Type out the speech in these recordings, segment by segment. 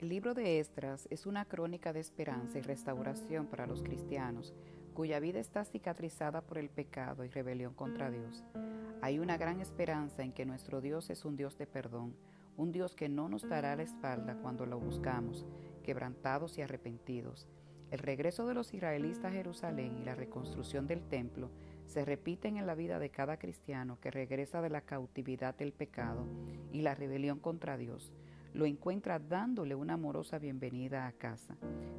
El libro de Estras es una crónica de esperanza y restauración para los cristianos, cuya vida está cicatrizada por el pecado y rebelión contra Dios. Hay una gran esperanza en que nuestro Dios es un Dios de perdón, un Dios que no nos dará la espalda cuando lo buscamos, quebrantados y arrepentidos. El regreso de los israelitas a Jerusalén y la reconstrucción del templo se repiten en la vida de cada cristiano que regresa de la cautividad del pecado y la rebelión contra Dios lo encuentra dándole una amorosa bienvenida a casa.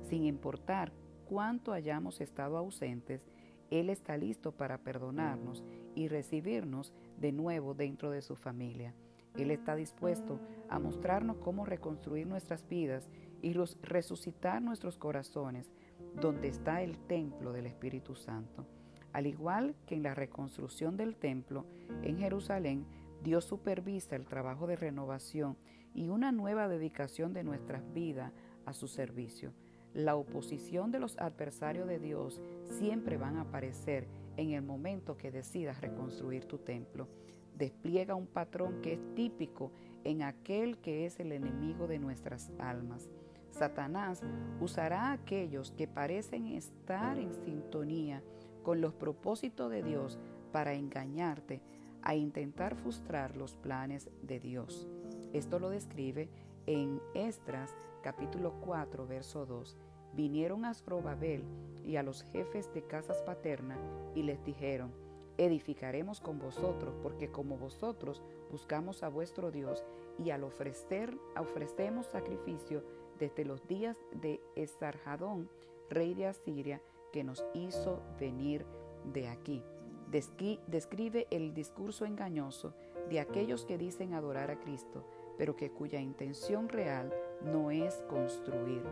Sin importar cuánto hayamos estado ausentes, Él está listo para perdonarnos y recibirnos de nuevo dentro de su familia. Él está dispuesto a mostrarnos cómo reconstruir nuestras vidas y resucitar nuestros corazones donde está el templo del Espíritu Santo. Al igual que en la reconstrucción del templo en Jerusalén, Dios supervisa el trabajo de renovación y una nueva dedicación de nuestras vidas a su servicio. La oposición de los adversarios de Dios siempre van a aparecer en el momento que decidas reconstruir tu templo. Despliega un patrón que es típico en aquel que es el enemigo de nuestras almas. Satanás usará a aquellos que parecen estar en sintonía con los propósitos de Dios para engañarte, a intentar frustrar los planes de Dios. Esto lo describe en Estras capítulo 4 verso 2. Vinieron a Asprobabel y a los jefes de casas paternas y les dijeron, edificaremos con vosotros, porque como vosotros buscamos a vuestro Dios y al ofrecer ofrecemos sacrificio desde los días de Esarjadón, rey de Asiria, que nos hizo venir de aquí describe el discurso engañoso de aquellos que dicen adorar a Cristo, pero que cuya intención real no es construir.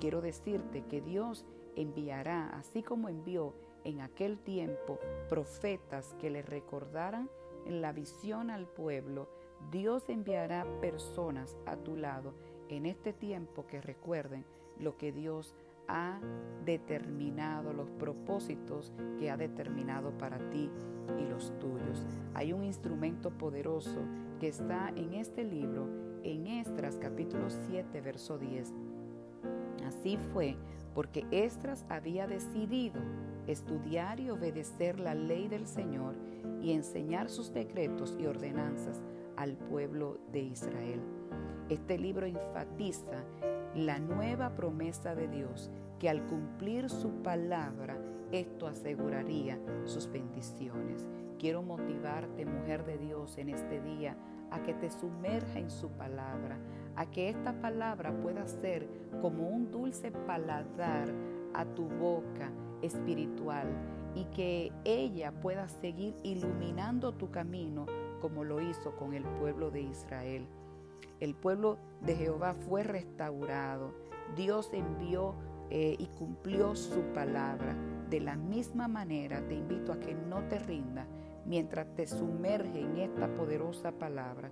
Quiero decirte que Dios enviará, así como envió en aquel tiempo profetas que le recordaran en la visión al pueblo, Dios enviará personas a tu lado en este tiempo que recuerden lo que Dios ha determinado, los propósitos que ha determinado para ti y los tuyos. Hay un instrumento poderoso que está en este libro, en Estras capítulo 7, verso 10. Así fue porque Estras había decidido estudiar y obedecer la ley del Señor y enseñar sus decretos y ordenanzas al pueblo de Israel. Este libro enfatiza la nueva promesa de Dios, que al cumplir su palabra, esto aseguraría sus bendiciones. Quiero motivarte, mujer de Dios, en este día a que te sumerja en su palabra, a que esta palabra pueda ser como un dulce paladar a tu boca espiritual y que ella pueda seguir iluminando tu camino como lo hizo con el pueblo de Israel. El pueblo de Jehová fue restaurado. Dios envió eh, y cumplió su palabra. De la misma manera te invito a que no te rindas mientras te sumerge en esta poderosa palabra.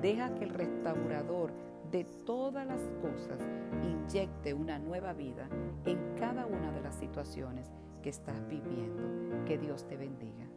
Deja que el restaurador de todas las cosas inyecte una nueva vida en cada una de las situaciones que estás viviendo. Que Dios te bendiga.